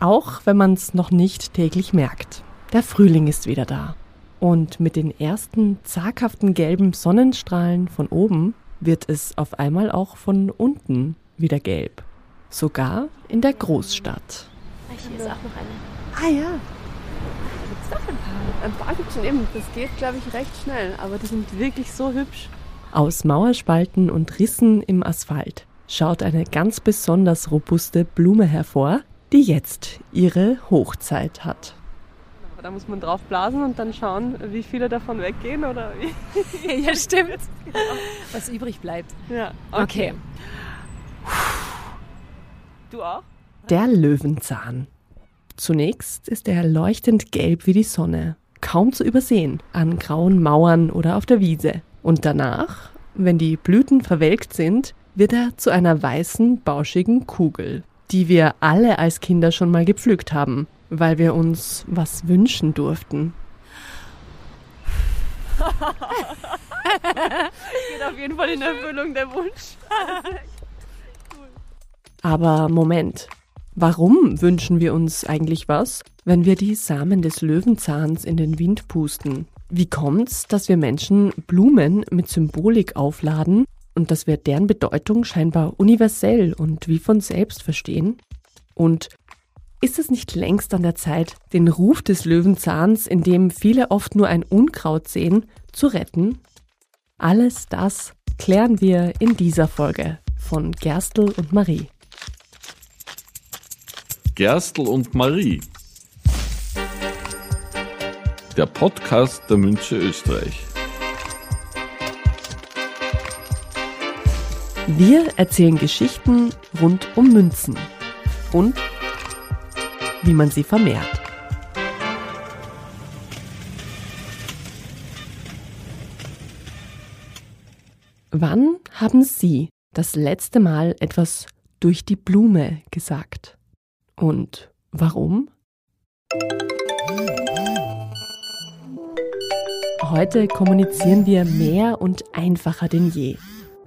Auch wenn man es noch nicht täglich merkt. Der Frühling ist wieder da. Und mit den ersten zaghaften gelben Sonnenstrahlen von oben wird es auf einmal auch von unten wieder gelb. Sogar in der Großstadt. Hier ist auch noch eine. Ah ja. Gibt es doch ein paar. Ein paar gibt es schon eben. Das geht, glaube ich, recht schnell. Aber die sind wirklich so hübsch. Aus Mauerspalten und Rissen im Asphalt schaut eine ganz besonders robuste Blume hervor, die jetzt ihre Hochzeit hat. Da muss man drauf blasen und dann schauen, wie viele davon weggehen oder wie. ja, stimmt. Was übrig bleibt. Ja, Okay. Du auch? Der Löwenzahn. Zunächst ist er leuchtend gelb wie die Sonne, kaum zu übersehen an grauen Mauern oder auf der Wiese. Und danach, wenn die Blüten verwelkt sind, wird er zu einer weißen, bauschigen Kugel, die wir alle als Kinder schon mal gepflückt haben, weil wir uns was wünschen durften. Geht auf jeden Fall in Erfüllung der Wunsch. Aber Moment, warum wünschen wir uns eigentlich was, wenn wir die Samen des Löwenzahns in den Wind pusten? Wie kommt's, dass wir Menschen Blumen mit Symbolik aufladen und dass wir deren Bedeutung scheinbar universell und wie von selbst verstehen? Und ist es nicht längst an der Zeit, den Ruf des Löwenzahns, in dem viele oft nur ein Unkraut sehen, zu retten? Alles das klären wir in dieser Folge von Gerstl und Marie. Gerstl und Marie. Der Podcast der Münze Österreich. Wir erzählen Geschichten rund um Münzen und wie man sie vermehrt. Wann haben Sie das letzte Mal etwas durch die Blume gesagt? Und warum? Heute kommunizieren wir mehr und einfacher denn je.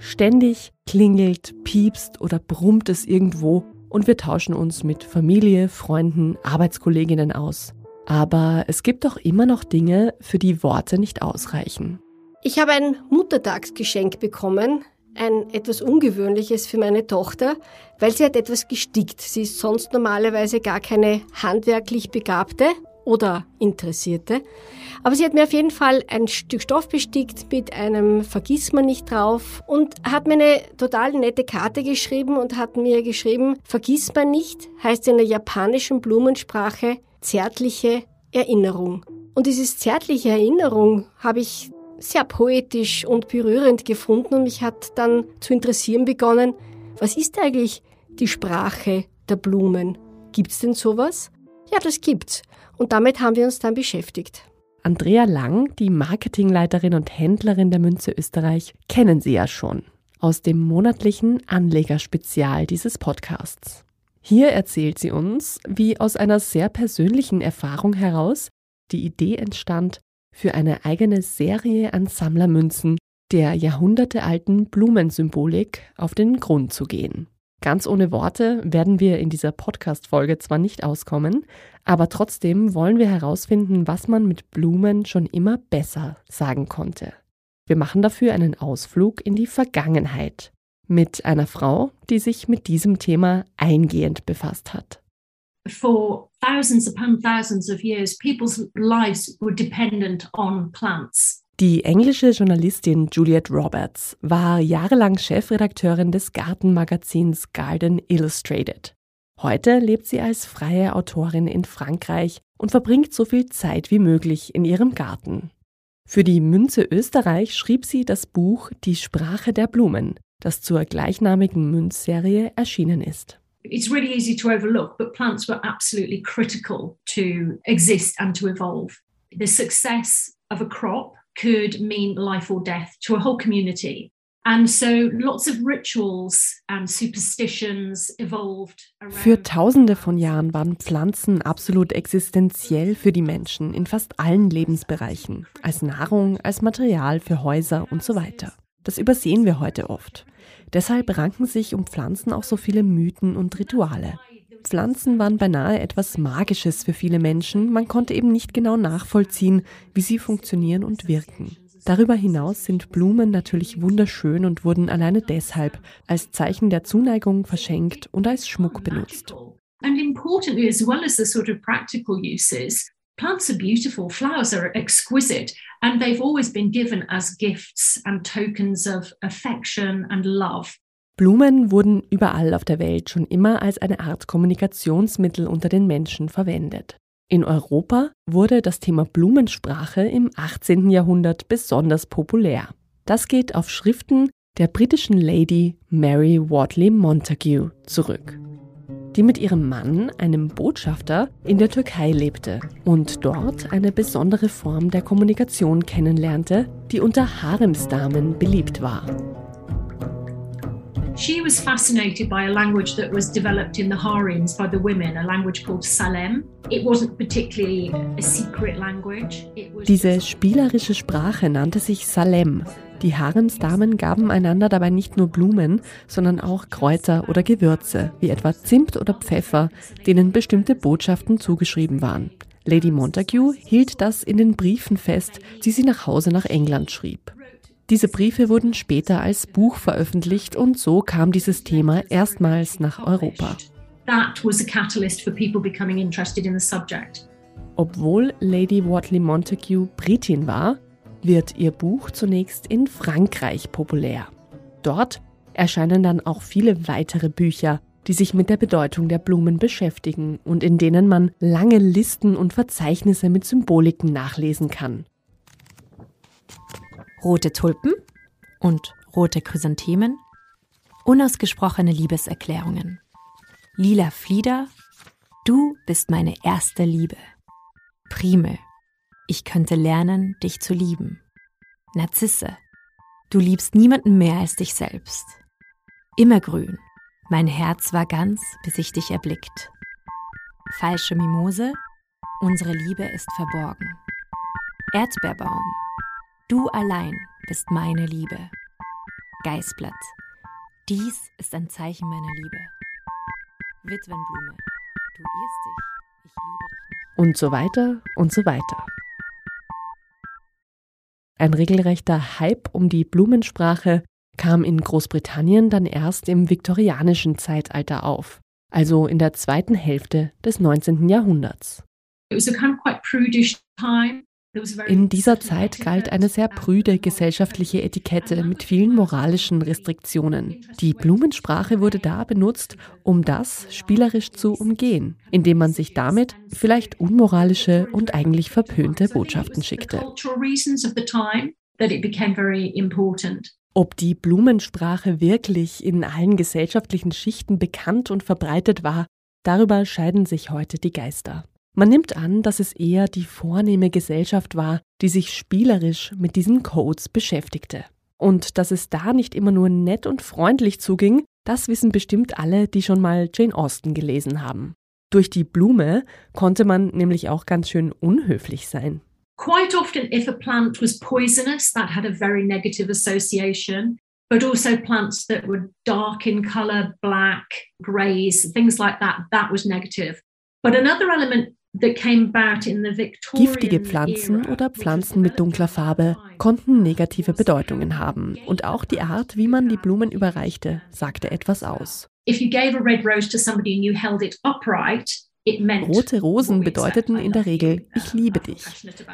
Ständig klingelt, piepst oder brummt es irgendwo und wir tauschen uns mit Familie, Freunden, Arbeitskolleginnen aus. Aber es gibt doch immer noch Dinge, für die Worte nicht ausreichen. Ich habe ein Muttertagsgeschenk bekommen, ein etwas ungewöhnliches für meine Tochter, weil sie hat etwas gestickt. Sie ist sonst normalerweise gar keine handwerklich Begabte oder Interessierte. Aber sie hat mir auf jeden Fall ein Stück Stoff bestickt mit einem Vergissmeinnicht drauf und hat mir eine total nette Karte geschrieben und hat mir geschrieben, Vergissmeinnicht heißt in der japanischen Blumensprache zärtliche Erinnerung. Und dieses zärtliche Erinnerung habe ich sehr poetisch und berührend gefunden und mich hat dann zu interessieren begonnen, was ist eigentlich die Sprache der Blumen? Gibt's denn sowas? Ja, das gibt's. Und damit haben wir uns dann beschäftigt. Andrea Lang, die Marketingleiterin und Händlerin der Münze Österreich, kennen Sie ja schon aus dem monatlichen Anlegerspezial dieses Podcasts. Hier erzählt sie uns, wie aus einer sehr persönlichen Erfahrung heraus die Idee entstand, für eine eigene Serie an Sammlermünzen der jahrhundertealten Blumensymbolik auf den Grund zu gehen. Ganz ohne Worte werden wir in dieser Podcast-Folge zwar nicht auskommen, aber trotzdem wollen wir herausfinden, was man mit Blumen schon immer besser sagen konnte. Wir machen dafür einen Ausflug in die Vergangenheit mit einer Frau, die sich mit diesem Thema eingehend befasst hat. for thousands upon thousands of years, people's lives were dependent on plants. Die englische Journalistin Juliette Roberts war jahrelang Chefredakteurin des Gartenmagazins Garden Illustrated. Heute lebt sie als freie Autorin in Frankreich und verbringt so viel Zeit wie möglich in ihrem Garten. Für die Münze Österreich schrieb sie das Buch Die Sprache der Blumen, das zur gleichnamigen Münzserie erschienen ist. It's really easy to overlook, but plants were absolutely critical to exist and to evolve. The success of a crop could mean life or death to a whole community. And so lots of rituals and superstitions evolved around. Für tausende von Jahren waren Pflanzen absolut existenziell für die Menschen in fast allen Lebensbereichen, als Nahrung, als Material für Häuser und so weiter. Das übersehen wir heute oft. Deshalb ranken sich um Pflanzen auch so viele Mythen und Rituale. Pflanzen waren beinahe etwas Magisches für viele Menschen. Man konnte eben nicht genau nachvollziehen, wie sie funktionieren und wirken. Darüber hinaus sind Blumen natürlich wunderschön und wurden alleine deshalb als Zeichen der Zuneigung verschenkt und als Schmuck benutzt. And importantly, as well as the sort of practical uses, plants are beautiful, flowers are exquisite, and they've always been given as gifts and tokens of affection and love. Blumen wurden überall auf der Welt schon immer als eine Art Kommunikationsmittel unter den Menschen verwendet. In Europa wurde das Thema Blumensprache im 18. Jahrhundert besonders populär. Das geht auf Schriften der britischen Lady Mary Wortley Montagu zurück, die mit ihrem Mann, einem Botschafter, in der Türkei lebte und dort eine besondere Form der Kommunikation kennenlernte, die unter Haremsdamen beliebt war. She was fascinated by a language that was developed in the harems by the women, a language called Salem. It wasn't particularly a secret language. Diese spielerische Sprache nannte sich Salem. Die Haremsdamen gaben einander dabei nicht nur Blumen, sondern auch Kräuter oder Gewürze, wie etwa Zimt oder Pfeffer, denen bestimmte Botschaften zugeschrieben waren. Lady Montagu hielt das in den Briefen fest, die sie nach Hause nach England schrieb. Diese Briefe wurden später als Buch veröffentlicht und so kam dieses Thema erstmals nach Europa. Obwohl Lady Wortley Montagu Britin war, wird ihr Buch zunächst in Frankreich populär. Dort erscheinen dann auch viele weitere Bücher, die sich mit der Bedeutung der Blumen beschäftigen und in denen man lange Listen und Verzeichnisse mit Symboliken nachlesen kann. Rote Tulpen und rote Chrysanthemen, unausgesprochene Liebeserklärungen. Lila Flieder, du bist meine erste Liebe. Primel, ich könnte lernen, dich zu lieben. Narzisse, du liebst niemanden mehr als dich selbst. Immergrün, mein Herz war ganz, bis ich dich erblickt. Falsche Mimose, unsere Liebe ist verborgen. Erdbeerbaum, du allein bist meine Liebe. Geißblatt, dies ist ein Zeichen meiner Liebe. Witwenblume, du irrst dich, ich liebe dich nicht. Und so weiter und so weiter. Ein regelrechter Hype um die Blumensprache kam in Großbritannien dann erst im viktorianischen Zeitalter auf, also in der zweiten Hälfte des 19. Jahrhunderts. It was a kind of quite prudish time. In dieser Zeit galt eine sehr prüde gesellschaftliche. Etikette mit vielen moralischen Restriktionen. Die Blumensprache wurde da benutzt, um das spielerisch zu umgehen, indem man sich damit vielleicht unmoralische und eigentlich verpönte Botschaften schickte. Ob die Blumensprache wirklich in allen gesellschaftlichen Schichten bekannt und verbreitet war, darüber scheiden sich heute die Geister. Man nimmt an, dass es eher die vornehme Gesellschaft war, die sich spielerisch mit diesen Codes beschäftigte. Und dass es da nicht immer nur nett und freundlich zuging, das wissen bestimmt alle, die schon mal Jane Austen gelesen haben. Durch die Blume konnte man nämlich auch ganz schön unhöflich sein. Quite often, if a plant was poisonous, that had a very negative association. But also plants that were dark in color, black, greys, things like that, that was negative. But another element Giftige Pflanzen oder Pflanzen mit dunkler Farbe konnten negative Bedeutungen haben. Und auch die Art, wie man die Blumen überreichte, sagte etwas aus. If you gave a red rose to somebody and you held it upright, it meant Rote Rosen bedeuteten in der Regel, ich liebe dich.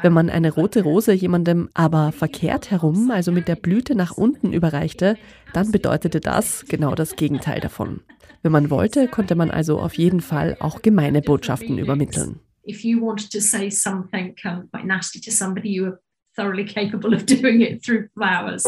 Wenn man eine rote Rose jemandem aber verkehrt herum, also mit der Blüte nach unten überreichte, dann bedeutete das genau das Gegenteil davon. Wenn man wollte, konnte man also auf jeden Fall auch gemeine Botschaften übermitteln. If you wanted to say something um, quite nasty to somebody, you were thoroughly capable of doing it through flowers.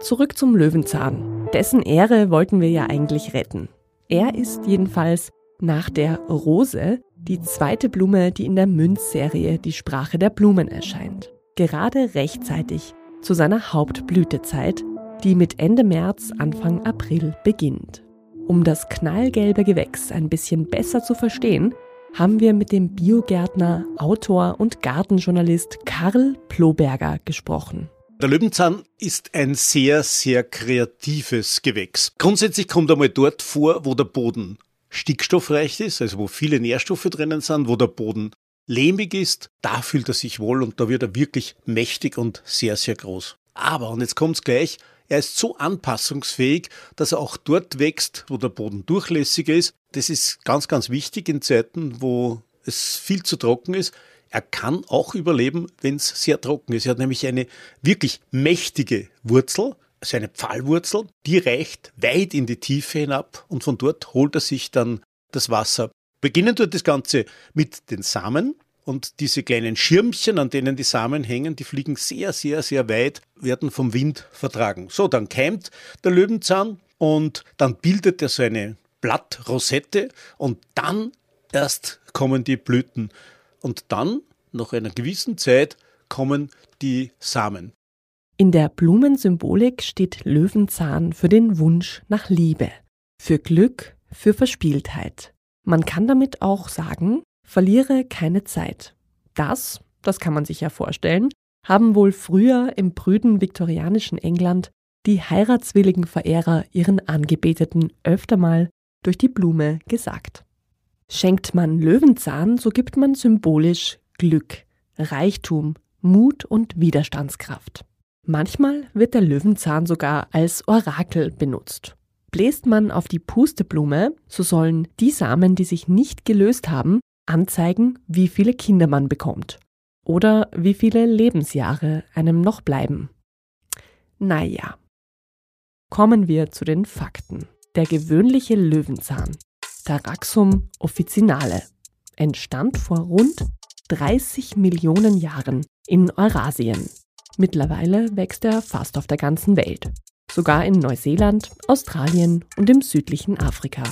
Zurück zum Löwenzahn. Dessen Ehre wollten wir ja eigentlich retten. Er ist jedenfalls nach der Rose die zweite Blume, die in der Münzserie Die Sprache der Blumen erscheint. Gerade rechtzeitig zu seiner Hauptblütezeit, die mit Ende März, Anfang April beginnt. Um das knallgelbe Gewächs ein bisschen besser zu verstehen, haben wir mit dem Biogärtner, Autor und Gartenjournalist Karl Ploberger gesprochen. Der Löwenzahn ist ein sehr, sehr kreatives Gewächs. Grundsätzlich kommt er mal dort vor, wo der Boden stickstoffreich ist, also wo viele Nährstoffe drinnen sind, wo der Boden lehmig ist, da fühlt er sich wohl und da wird er wirklich mächtig und sehr, sehr groß. Aber, und jetzt kommt's gleich, er ist so anpassungsfähig, dass er auch dort wächst, wo der Boden durchlässiger ist. Das ist ganz, ganz wichtig in Zeiten, wo es viel zu trocken ist. Er kann auch überleben, wenn es sehr trocken ist. Er hat nämlich eine wirklich mächtige Wurzel, also eine Pfahlwurzel, die reicht weit in die Tiefe hinab und von dort holt er sich dann das Wasser. Beginnen tut das Ganze mit den Samen und diese kleinen Schirmchen, an denen die Samen hängen, die fliegen sehr, sehr, sehr weit, werden vom Wind vertragen. So, dann keimt der Löwenzahn und dann bildet er so eine Blattrosette und dann erst kommen die Blüten. Und dann, nach einer gewissen Zeit, kommen die Samen. In der Blumensymbolik steht Löwenzahn für den Wunsch nach Liebe, für Glück, für Verspieltheit. Man kann damit auch sagen, verliere keine Zeit. Das, das kann man sich ja vorstellen, haben wohl früher im prüden viktorianischen England die heiratswilligen Verehrer ihren Angebeteten öfter mal durch die Blume gesagt. Schenkt man Löwenzahn, so gibt man symbolisch Glück, Reichtum, Mut und Widerstandskraft. Manchmal wird der Löwenzahn sogar als Orakel benutzt. Bläst man auf die Pusteblume, so sollen die Samen, die sich nicht gelöst haben, anzeigen, wie viele Kinder man bekommt oder wie viele Lebensjahre einem noch bleiben. Naja. Kommen wir zu den Fakten. Der gewöhnliche Löwenzahn Taraxum officinale, entstand vor rund 30 Millionen Jahren in Eurasien. Mittlerweile wächst er fast auf der ganzen Welt, sogar in Neuseeland, Australien und im südlichen Afrika.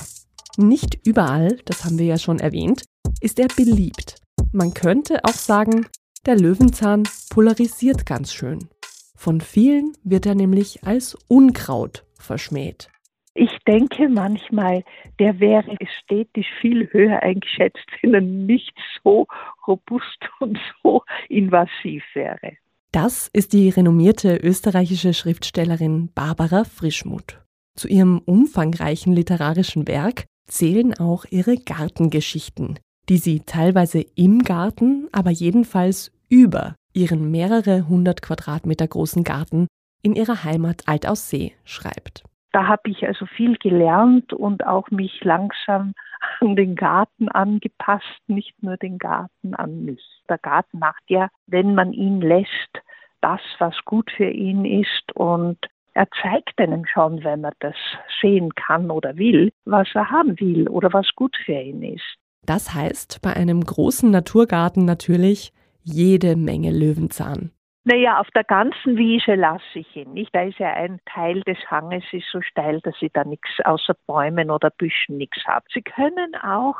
Nicht überall, das haben wir ja schon erwähnt, ist er beliebt. Man könnte auch sagen, der Löwenzahn polarisiert ganz schön. Von vielen wird er nämlich als Unkraut verschmäht. Ich denke manchmal, der wäre ästhetisch viel höher eingeschätzt, wenn er nicht so robust und so invasiv wäre. Das ist die renommierte österreichische Schriftstellerin Barbara Frischmuth. Zu ihrem umfangreichen literarischen Werk zählen auch ihre Gartengeschichten, die sie teilweise im Garten, aber jedenfalls über ihren mehrere hundert Quadratmeter großen Garten in ihrer Heimat Altaussee schreibt. Da habe ich also viel gelernt und auch mich langsam an den Garten angepasst, nicht nur den Garten an mich. Der Garten macht ja, wenn man ihn lässt, das, was gut für ihn ist und er zeigt einem schon, wenn man das sehen kann oder will, was er haben will oder was gut für ihn ist. Das heißt bei einem großen Naturgarten natürlich jede Menge Löwenzahn. Naja, auf der ganzen Wiese lasse ich ihn nicht. Da ist ja ein Teil des Hanges ist so steil, dass ich da nichts außer Bäumen oder Büschen nichts habe. Sie können auch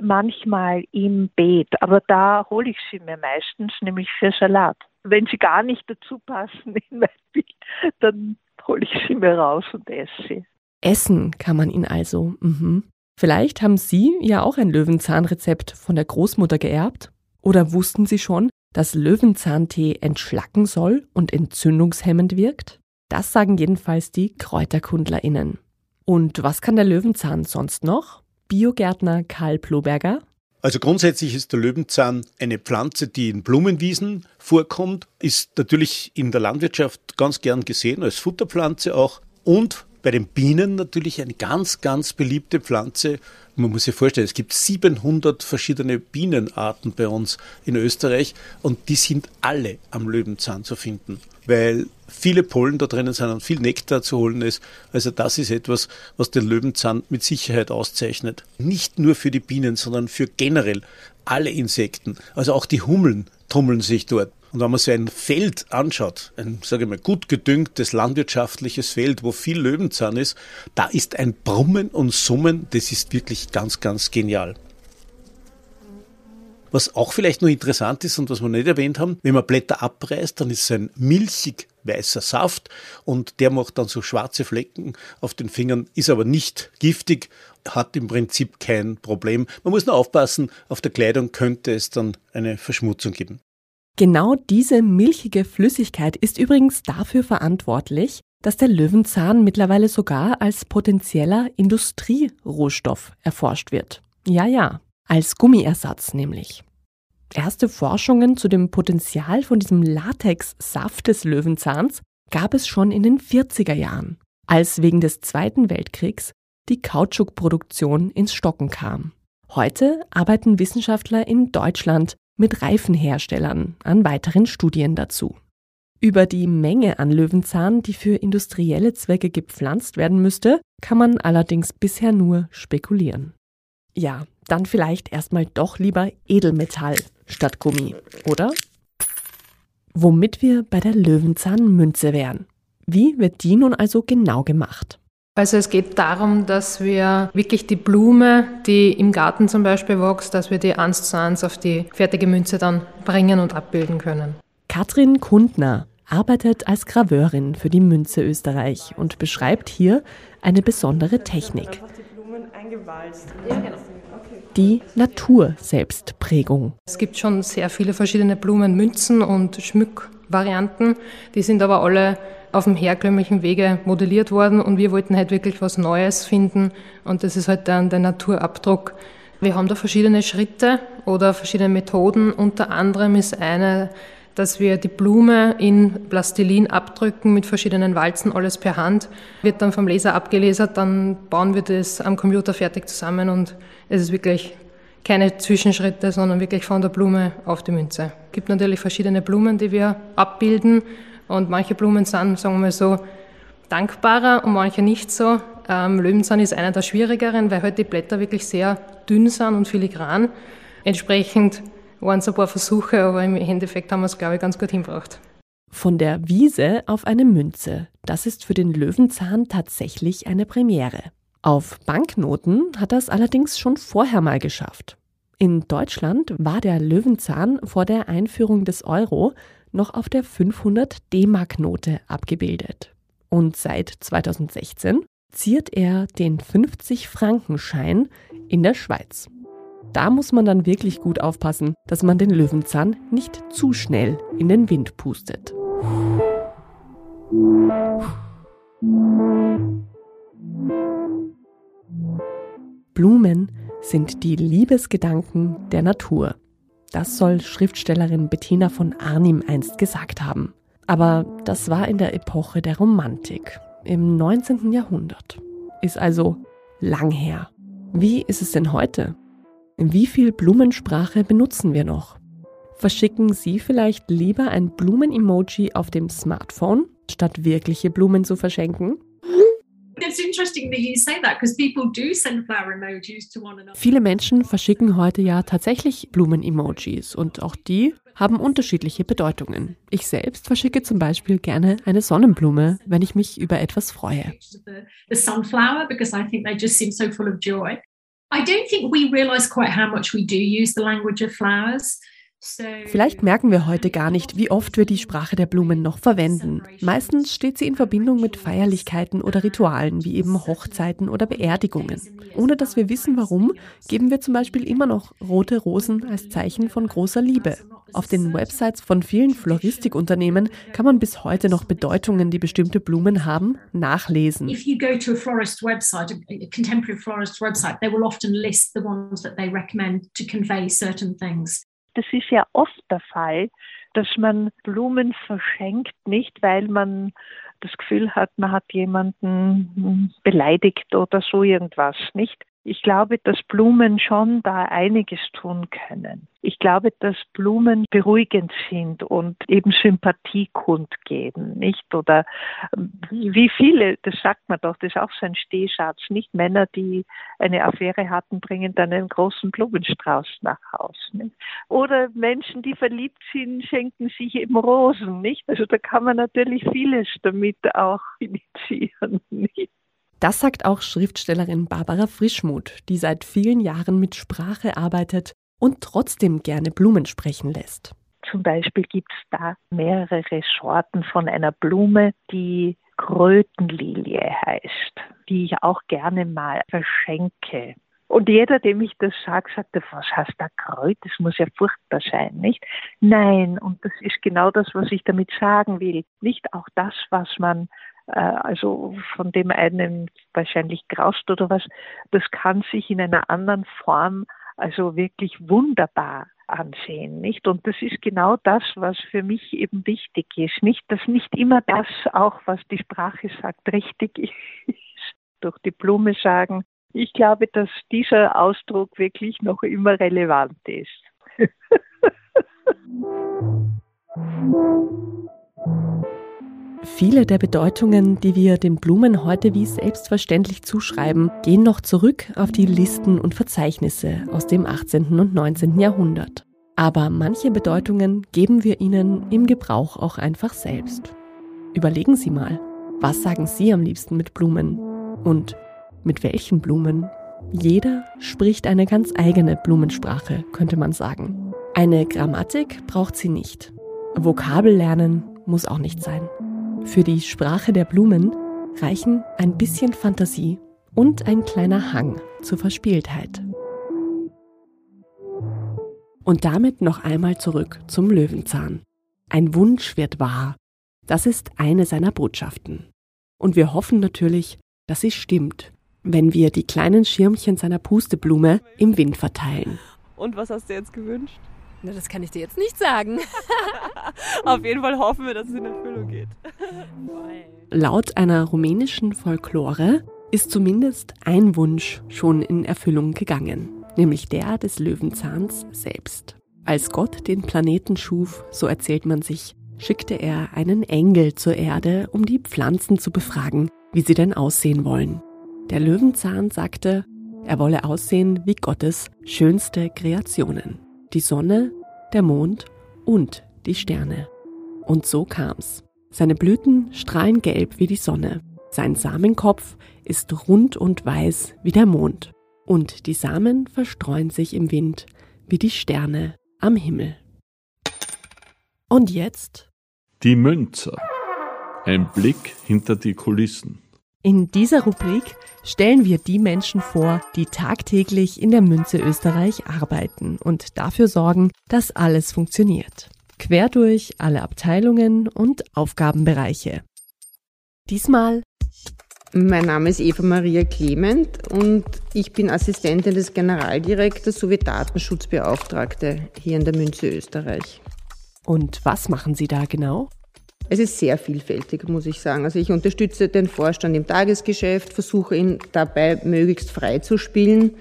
manchmal im Beet, aber da hole ich sie mir meistens, nämlich für Salat. Wenn sie gar nicht dazu passen in mein Bild, dann hole ich sie mir raus und esse sie. Essen kann man ihn also. Mhm. Vielleicht haben Sie ja auch ein Löwenzahnrezept von der Großmutter geerbt? Oder wussten Sie schon, dass Löwenzahntee entschlacken soll und entzündungshemmend wirkt? Das sagen jedenfalls die KräuterkundlerInnen. Und was kann der Löwenzahn sonst noch? Biogärtner Karl Ploberger. Also grundsätzlich ist der Löwenzahn eine Pflanze, die in Blumenwiesen vorkommt, ist natürlich in der Landwirtschaft ganz gern gesehen, als Futterpflanze auch und bei den Bienen natürlich eine ganz, ganz beliebte Pflanze. Man muss sich vorstellen, es gibt 700 verschiedene Bienenarten bei uns in Österreich und die sind alle am Löwenzahn zu finden, weil viele Pollen da drinnen sind und viel Nektar zu holen ist. Also das ist etwas, was den Löwenzahn mit Sicherheit auszeichnet. Nicht nur für die Bienen, sondern für generell alle Insekten. Also auch die Hummeln tummeln sich dort. Und wenn man so ein Feld anschaut, ein, sage ich mal, gut gedüngtes landwirtschaftliches Feld, wo viel Löwenzahn ist, da ist ein Brummen und Summen, das ist wirklich ganz, ganz genial. Was auch vielleicht noch interessant ist und was wir nicht erwähnt haben, wenn man Blätter abreißt, dann ist es ein milchig weißer Saft und der macht dann so schwarze Flecken auf den Fingern, ist aber nicht giftig, hat im Prinzip kein Problem. Man muss nur aufpassen, auf der Kleidung könnte es dann eine Verschmutzung geben. Genau diese milchige Flüssigkeit ist übrigens dafür verantwortlich, dass der Löwenzahn mittlerweile sogar als potenzieller Industrierohstoff erforscht wird. Ja, ja, als Gummiersatz nämlich. Erste Forschungen zu dem Potenzial von diesem Latexsaft des Löwenzahns gab es schon in den 40er Jahren, als wegen des Zweiten Weltkriegs die Kautschukproduktion ins Stocken kam. Heute arbeiten Wissenschaftler in Deutschland mit Reifenherstellern an weiteren Studien dazu. Über die Menge an Löwenzahn, die für industrielle Zwecke gepflanzt werden müsste, kann man allerdings bisher nur spekulieren. Ja, dann vielleicht erstmal doch lieber Edelmetall statt Gummi, oder? Womit wir bei der Löwenzahnmünze wären. Wie wird die nun also genau gemacht? Also es geht darum, dass wir wirklich die Blume, die im Garten zum Beispiel wächst, dass wir die eins zu eins auf die fertige Münze dann bringen und abbilden können. Katrin Kundner arbeitet als Graveurin für die Münze Österreich und beschreibt hier eine besondere Technik. Die Naturselbstprägung. Es gibt schon sehr viele verschiedene Blumenmünzen und Schmückvarianten. Die sind aber alle auf dem herkömmlichen Wege modelliert worden und wir wollten halt wirklich was Neues finden und das ist halt dann der Naturabdruck. Wir haben da verschiedene Schritte oder verschiedene Methoden. Unter anderem ist eine, dass wir die Blume in Plastilin abdrücken mit verschiedenen Walzen, alles per Hand, wird dann vom Laser abgelesert, dann bauen wir das am Computer fertig zusammen und es ist wirklich keine Zwischenschritte, sondern wirklich von der Blume auf die Münze. Es gibt natürlich verschiedene Blumen, die wir abbilden und manche Blumen sind, sagen wir mal so, dankbarer und manche nicht so. Ähm, Löwenzahn ist einer der schwierigeren, weil halt die Blätter wirklich sehr dünn sind und filigran. Entsprechend waren es ein paar Versuche, aber im Endeffekt haben wir es, glaube ich, ganz gut hinbracht. Von der Wiese auf eine Münze. Das ist für den Löwenzahn tatsächlich eine Premiere. Auf Banknoten hat er es allerdings schon vorher mal geschafft. In Deutschland war der Löwenzahn vor der Einführung des Euro noch auf der 500 D-Mark-Note abgebildet. Und seit 2016 ziert er den 50-Frankenschein in der Schweiz. Da muss man dann wirklich gut aufpassen, dass man den Löwenzahn nicht zu schnell in den Wind pustet. Blumen sind die Liebesgedanken der Natur. Das soll Schriftstellerin Bettina von Arnim einst gesagt haben. Aber das war in der Epoche der Romantik, im 19. Jahrhundert. Ist also lang her. Wie ist es denn heute? Wie viel Blumensprache benutzen wir noch? Verschicken Sie vielleicht lieber ein Blumen-Emoji auf dem Smartphone, statt wirkliche Blumen zu verschenken? Viele Menschen verschicken heute ja tatsächlich Blumen-Emojis und auch die haben unterschiedliche Bedeutungen. Ich selbst verschicke zum Beispiel gerne eine Sonnenblume, wenn ich mich über etwas freue. The sunflower because I think they just seem so full of joy. I don't think we realize quite how much we do use the language of flowers. Vielleicht merken wir heute gar nicht, wie oft wir die Sprache der Blumen noch verwenden. Meistens steht sie in Verbindung mit Feierlichkeiten oder Ritualen, wie eben Hochzeiten oder Beerdigungen. Ohne dass wir wissen, warum, geben wir zum Beispiel immer noch rote Rosen als Zeichen von großer Liebe. Auf den Websites von vielen Floristikunternehmen kann man bis heute noch Bedeutungen, die bestimmte Blumen haben, nachlesen. If you go to florist website, a contemporary florist website, they will often list the ones that they recommend to convey certain. Das ist ja oft der Fall, dass man Blumen verschenkt, nicht weil man das Gefühl hat, man hat jemanden beleidigt oder so irgendwas, nicht? Ich glaube, dass Blumen schon da einiges tun können. Ich glaube, dass Blumen beruhigend sind und eben Sympathie kundgeben, nicht? Oder wie viele, das sagt man doch, das ist auch so ein Stehschatz, nicht? Männer, die eine Affäre hatten, bringen dann einen großen Blumenstrauß nach Hause. Nicht? Oder Menschen, die verliebt sind, schenken sich eben Rosen, nicht? Also da kann man natürlich vieles damit auch initiieren, nicht? Das sagt auch Schriftstellerin Barbara Frischmuth, die seit vielen Jahren mit Sprache arbeitet und trotzdem gerne Blumen sprechen lässt. Zum Beispiel gibt es da mehrere Sorten von einer Blume, die Krötenlilie heißt, die ich auch gerne mal verschenke. Und jeder, dem ich das sage, sagt, was du da gerollt? Das muss ja furchtbar sein, nicht? Nein, und das ist genau das, was ich damit sagen will. Nicht auch das, was man, also von dem einen wahrscheinlich graust oder was, das kann sich in einer anderen Form also wirklich wunderbar ansehen, nicht? Und das ist genau das, was für mich eben wichtig ist, nicht, dass nicht immer das auch, was die Sprache sagt, richtig ist. Durch die Blume sagen, ich glaube, dass dieser Ausdruck wirklich noch immer relevant ist. Viele der Bedeutungen, die wir den Blumen heute wie selbstverständlich zuschreiben, gehen noch zurück auf die Listen und Verzeichnisse aus dem 18. und 19. Jahrhundert. Aber manche Bedeutungen geben wir ihnen im Gebrauch auch einfach selbst. Überlegen Sie mal, was sagen Sie am liebsten mit Blumen? Und mit welchen Blumen? Jeder spricht eine ganz eigene Blumensprache, könnte man sagen. Eine Grammatik braucht sie nicht. Vokabel lernen muss auch nicht sein. Für die Sprache der Blumen reichen ein bisschen Fantasie und ein kleiner Hang zur Verspieltheit. Und damit noch einmal zurück zum Löwenzahn. Ein Wunsch wird wahr. Das ist eine seiner Botschaften. Und wir hoffen natürlich, dass sie stimmt, wenn wir die kleinen Schirmchen seiner Pusteblume im Wind verteilen. Und was hast du jetzt gewünscht? Na, das kann ich dir jetzt nicht sagen. Auf jeden Fall hoffen wir, dass es in Erfüllung geht. Laut einer rumänischen Folklore ist zumindest ein Wunsch schon in Erfüllung gegangen, nämlich der des Löwenzahns selbst. Als Gott den Planeten schuf, so erzählt man sich, schickte er einen Engel zur Erde, um die Pflanzen zu befragen, wie sie denn aussehen wollen. Der Löwenzahn sagte, er wolle aussehen wie Gottes schönste Kreationen die Sonne, der Mond und die Sterne. Und so kam's. Seine Blüten strahlen gelb wie die Sonne. Sein Samenkopf ist rund und weiß wie der Mond. Und die Samen verstreuen sich im Wind wie die Sterne am Himmel. Und jetzt? Die Münzer. Ein Blick hinter die Kulissen. In dieser Rubrik stellen wir die Menschen vor, die tagtäglich in der Münze Österreich arbeiten und dafür sorgen, dass alles funktioniert. Quer durch alle Abteilungen und Aufgabenbereiche. Diesmal mein Name ist Eva Maria Clement und ich bin Assistentin des Generaldirektors sowie Datenschutzbeauftragte hier in der Münze Österreich. Und was machen Sie da genau? Es ist sehr vielfältig, muss ich sagen. Also ich unterstütze den Vorstand im Tagesgeschäft, versuche ihn dabei möglichst frei zu spielen.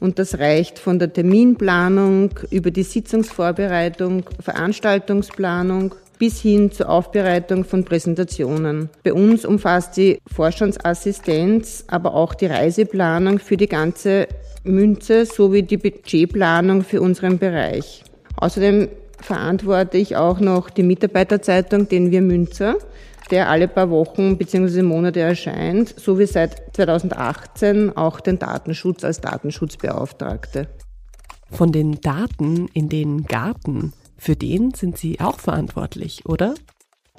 Und das reicht von der Terminplanung über die Sitzungsvorbereitung, Veranstaltungsplanung bis hin zur Aufbereitung von Präsentationen. Bei uns umfasst die Vorstandsassistenz aber auch die Reiseplanung für die ganze Münze sowie die Budgetplanung für unseren Bereich. Außerdem verantworte ich auch noch die Mitarbeiterzeitung Den Wir Münzer, der alle paar Wochen bzw. Monate erscheint, sowie seit 2018 auch den Datenschutz als Datenschutzbeauftragte. Von den Daten in den Garten, für den sind Sie auch verantwortlich, oder?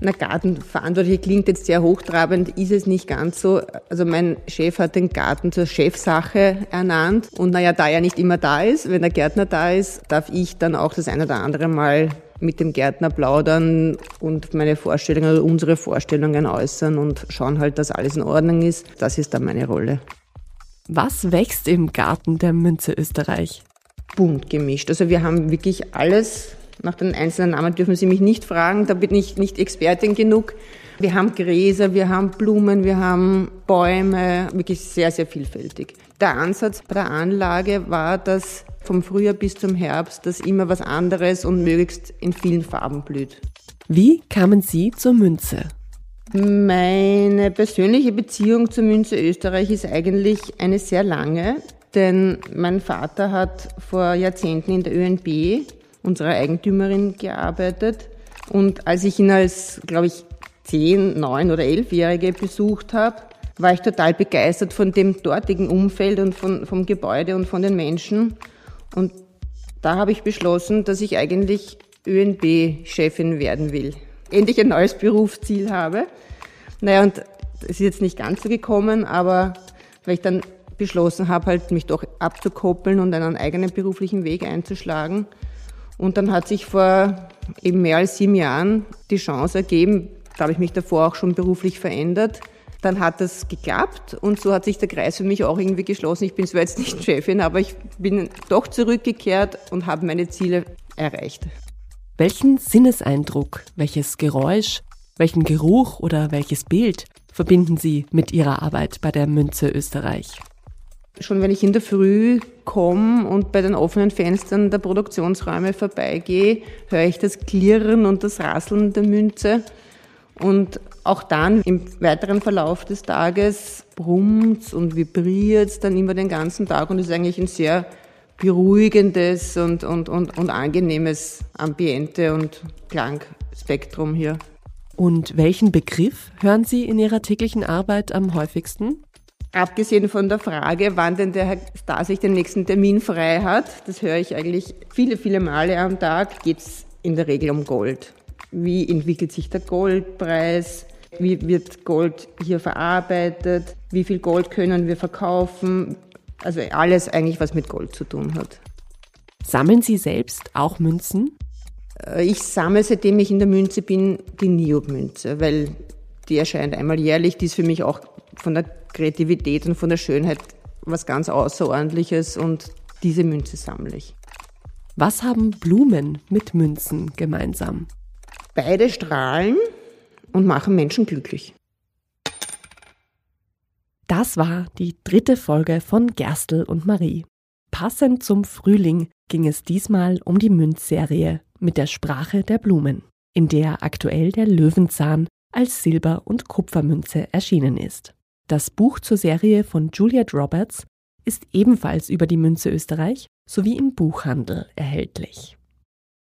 Na, Gartenverantwortliche klingt jetzt sehr hochtrabend, ist es nicht ganz so. Also mein Chef hat den Garten zur Chefsache ernannt und naja, da er nicht immer da ist, wenn der Gärtner da ist, darf ich dann auch das eine oder andere Mal mit dem Gärtner plaudern und meine Vorstellungen oder unsere Vorstellungen äußern und schauen halt, dass alles in Ordnung ist. Das ist dann meine Rolle. Was wächst im Garten der Münze Österreich? Bunt gemischt. Also wir haben wirklich alles nach den einzelnen Namen dürfen Sie mich nicht fragen, da bin ich nicht Expertin genug. Wir haben Gräser, wir haben Blumen, wir haben Bäume, wirklich sehr, sehr vielfältig. Der Ansatz bei der Anlage war, dass vom Frühjahr bis zum Herbst, dass immer was anderes und möglichst in vielen Farben blüht. Wie kamen Sie zur Münze? Meine persönliche Beziehung zur Münze Österreich ist eigentlich eine sehr lange, denn mein Vater hat vor Jahrzehnten in der ÖNB unserer Eigentümerin gearbeitet. Und als ich ihn als, glaube ich, zehn, neun oder elfjährige besucht habe, war ich total begeistert von dem dortigen Umfeld und von, vom Gebäude und von den Menschen. Und da habe ich beschlossen, dass ich eigentlich ÖNB-Chefin werden will. Endlich ein neues Berufsziel habe. Naja, und es ist jetzt nicht ganz so gekommen, aber weil ich dann beschlossen habe, halt mich doch abzukoppeln und einen eigenen beruflichen Weg einzuschlagen. Und dann hat sich vor eben mehr als sieben Jahren die Chance ergeben, da habe ich mich davor auch schon beruflich verändert. Dann hat das geklappt und so hat sich der Kreis für mich auch irgendwie geschlossen. Ich bin zwar jetzt nicht Chefin, aber ich bin doch zurückgekehrt und habe meine Ziele erreicht. Welchen Sinneseindruck, welches Geräusch, welchen Geruch oder welches Bild verbinden Sie mit Ihrer Arbeit bei der Münze Österreich? Schon wenn ich in der Früh komme und bei den offenen Fenstern der Produktionsräume vorbeigehe, höre ich das Klirren und das Rasseln der Münze. Und auch dann im weiteren Verlauf des Tages brummt und vibriert dann immer den ganzen Tag und ist eigentlich ein sehr beruhigendes und, und, und, und angenehmes Ambiente und Klangspektrum hier. Und welchen Begriff hören Sie in Ihrer täglichen Arbeit am häufigsten? Abgesehen von der Frage, wann denn der Herr Stasich den nächsten Termin frei hat, das höre ich eigentlich viele, viele Male am Tag, geht es in der Regel um Gold. Wie entwickelt sich der Goldpreis? Wie wird Gold hier verarbeitet? Wie viel Gold können wir verkaufen? Also alles eigentlich, was mit Gold zu tun hat. Sammeln Sie selbst auch Münzen? Äh, ich sammle, seitdem ich in der Münze bin, die Niob-Münze, weil die erscheint einmal jährlich. Die ist für mich auch von der Kreativität und von der Schönheit was ganz Außerordentliches und diese Münze sammle ich. Was haben Blumen mit Münzen gemeinsam? Beide strahlen und machen Menschen glücklich. Das war die dritte Folge von Gerstl und Marie. Passend zum Frühling ging es diesmal um die Münzserie mit der Sprache der Blumen, in der aktuell der Löwenzahn als Silber- und Kupfermünze erschienen ist. Das Buch zur Serie von Juliet Roberts ist ebenfalls über die Münze Österreich sowie im Buchhandel erhältlich.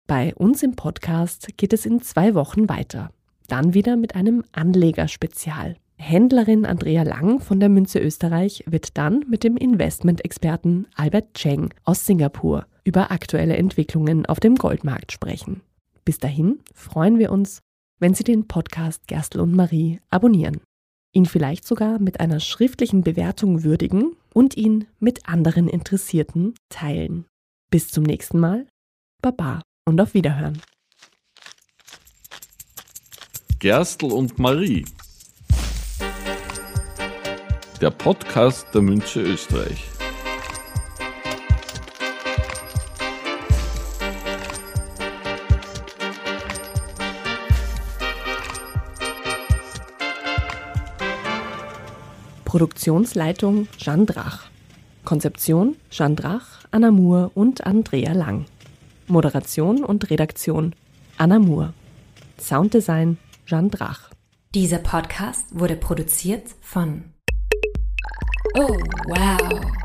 Bei uns im Podcast geht es in zwei Wochen weiter. Dann wieder mit einem Anlegerspezial. Händlerin Andrea Lang von der Münze Österreich wird dann mit dem Investmentexperten Albert Cheng aus Singapur über aktuelle Entwicklungen auf dem Goldmarkt sprechen. Bis dahin freuen wir uns, wenn Sie den Podcast Gerstl und Marie abonnieren ihn vielleicht sogar mit einer schriftlichen Bewertung würdigen und ihn mit anderen Interessierten teilen. Bis zum nächsten Mal. Baba und auf Wiederhören. Gerstl und Marie. Der Podcast der Münze Österreich. Produktionsleitung Jeanne Drach. Konzeption Jeanne Drach, Anna Moore und Andrea Lang. Moderation und Redaktion Anna Moore. Sounddesign Jeanne Drach. Dieser Podcast wurde produziert von Oh, wow.